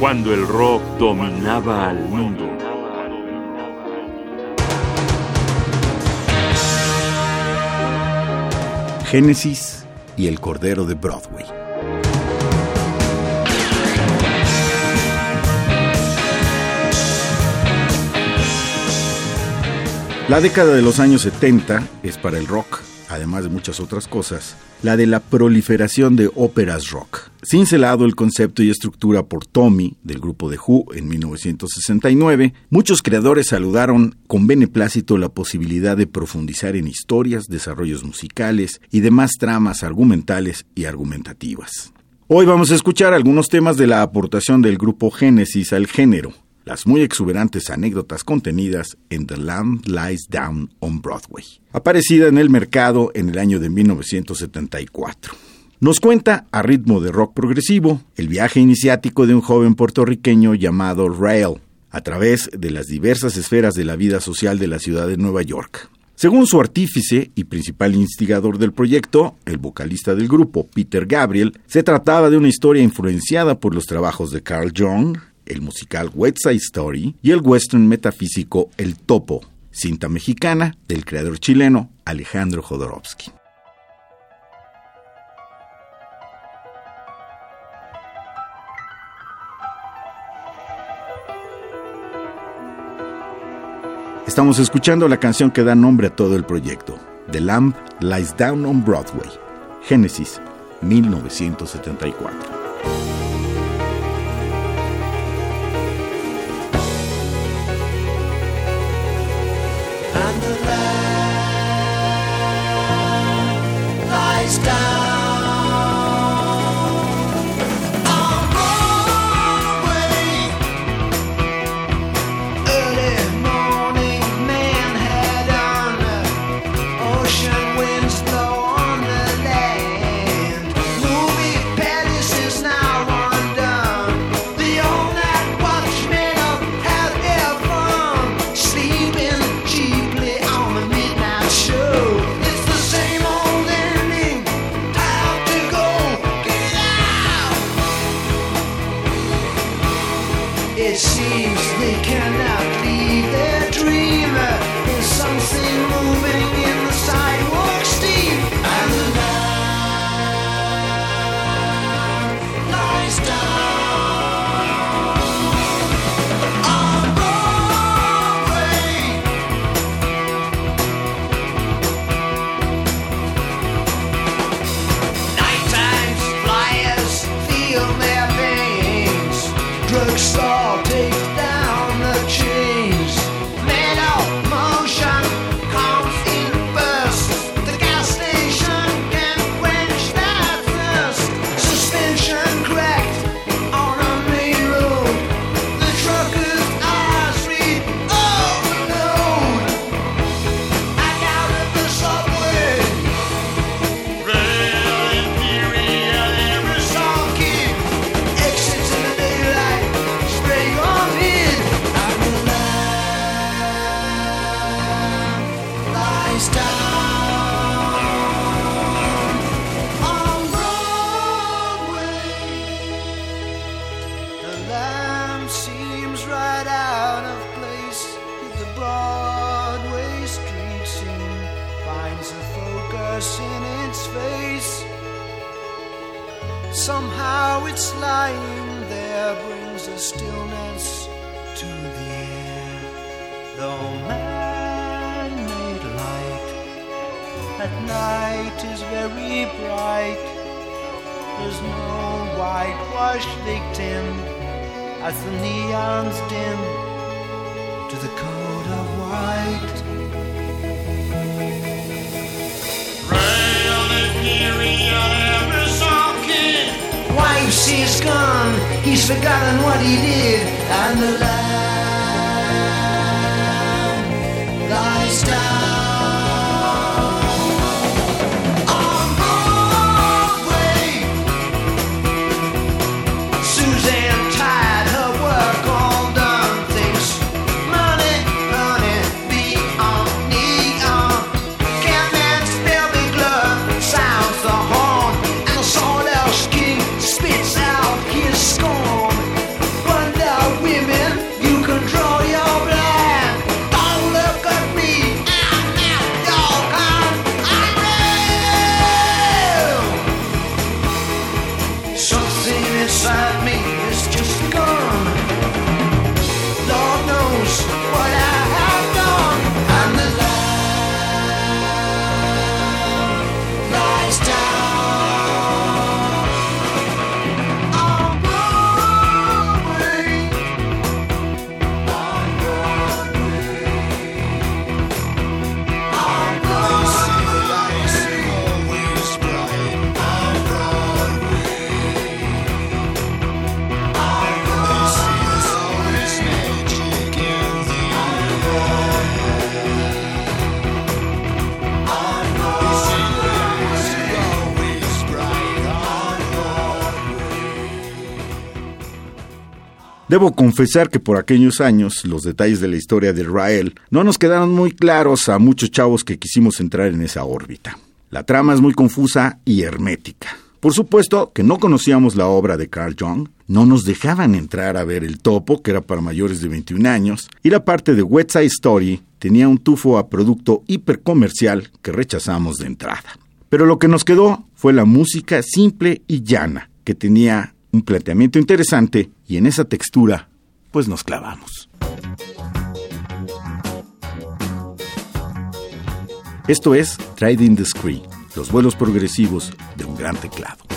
cuando el rock dominaba al mundo. Génesis y el Cordero de Broadway. La década de los años 70 es para el rock, además de muchas otras cosas, la de la proliferación de óperas rock. Cincelado el concepto y estructura por Tommy, del grupo de Who, en 1969, muchos creadores saludaron con beneplácito la posibilidad de profundizar en historias, desarrollos musicales y demás tramas argumentales y argumentativas. Hoy vamos a escuchar algunos temas de la aportación del grupo Génesis al género, las muy exuberantes anécdotas contenidas en The Lamb Lies Down on Broadway, aparecida en el mercado en el año de 1974. Nos cuenta, a ritmo de rock progresivo, el viaje iniciático de un joven puertorriqueño llamado Rael, a través de las diversas esferas de la vida social de la ciudad de Nueva York. Según su artífice y principal instigador del proyecto, el vocalista del grupo, Peter Gabriel, se trataba de una historia influenciada por los trabajos de Carl Jung, el musical West Side Story y el western metafísico El Topo, cinta mexicana del creador chileno Alejandro Jodorowsky. Estamos escuchando la canción que da nombre a todo el proyecto, The Lamb Lies Down on Broadway, Génesis, 1974. at night is very bright. There's no whitewashed victim as the neons dim to the coat of white. Wife's is gone, he's forgotten what he did, and the last. Debo confesar que por aquellos años los detalles de la historia de Rael no nos quedaron muy claros a muchos chavos que quisimos entrar en esa órbita. La trama es muy confusa y hermética. Por supuesto que no conocíamos la obra de Carl Jung, no nos dejaban entrar a ver El Topo, que era para mayores de 21 años, y la parte de West Side Story tenía un tufo a producto hipercomercial que rechazamos de entrada. Pero lo que nos quedó fue la música simple y llana, que tenía un planteamiento interesante y en esa textura, pues nos clavamos. Esto es Trading the Screen, los vuelos progresivos de un gran teclado.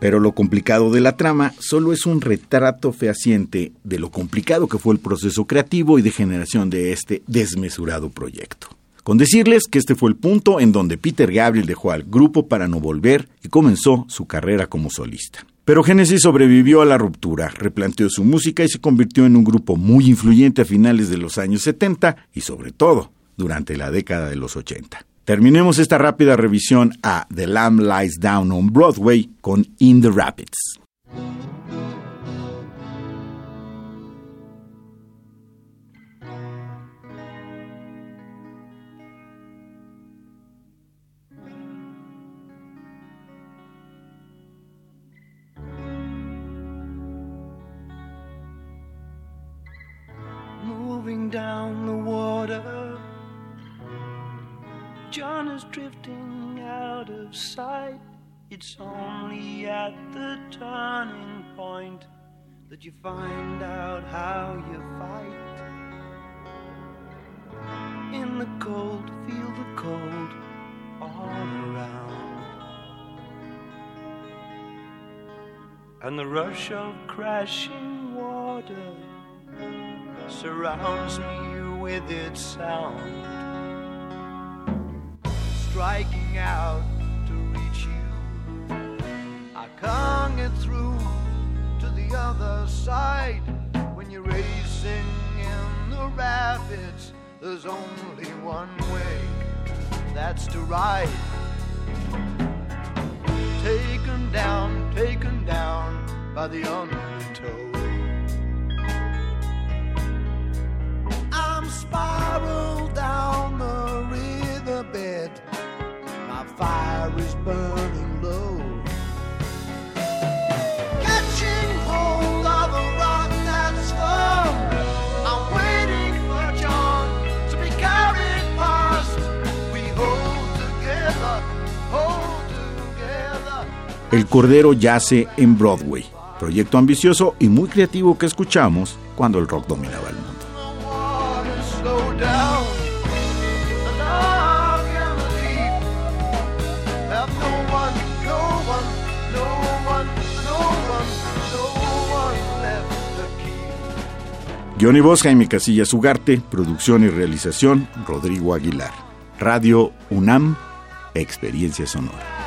Pero lo complicado de la trama solo es un retrato fehaciente de lo complicado que fue el proceso creativo y de generación de este desmesurado proyecto. Con decirles que este fue el punto en donde Peter Gabriel dejó al grupo para no volver y comenzó su carrera como solista. Pero Genesis sobrevivió a la ruptura, replanteó su música y se convirtió en un grupo muy influyente a finales de los años 70 y sobre todo durante la década de los 80. Terminemos esta rápida revisión a The Lamb Lies Down on Broadway con In the Rapids. Moving down the water John is drifting out of sight. It's only at the turning point that you find out how you fight. In the cold, feel the cold all around. And the rush of crashing water surrounds me with its sound, striking out to reach you. I can't get through to the other side when you're racing in the rapids. There's only one way, that's to ride. Taken down, taken down by the undertow. I'm spiraled burning low. Catching hold of a rock that's firm. I'm waiting for John to be carried past. We hold together, hold together. El Cordero yace en Broadway, proyecto ambicioso y muy creativo que escuchamos cuando el rock dominaba el Guión y Jaime Casillas Ugarte, producción y realización Rodrigo Aguilar. Radio UNAM, Experiencia Sonora.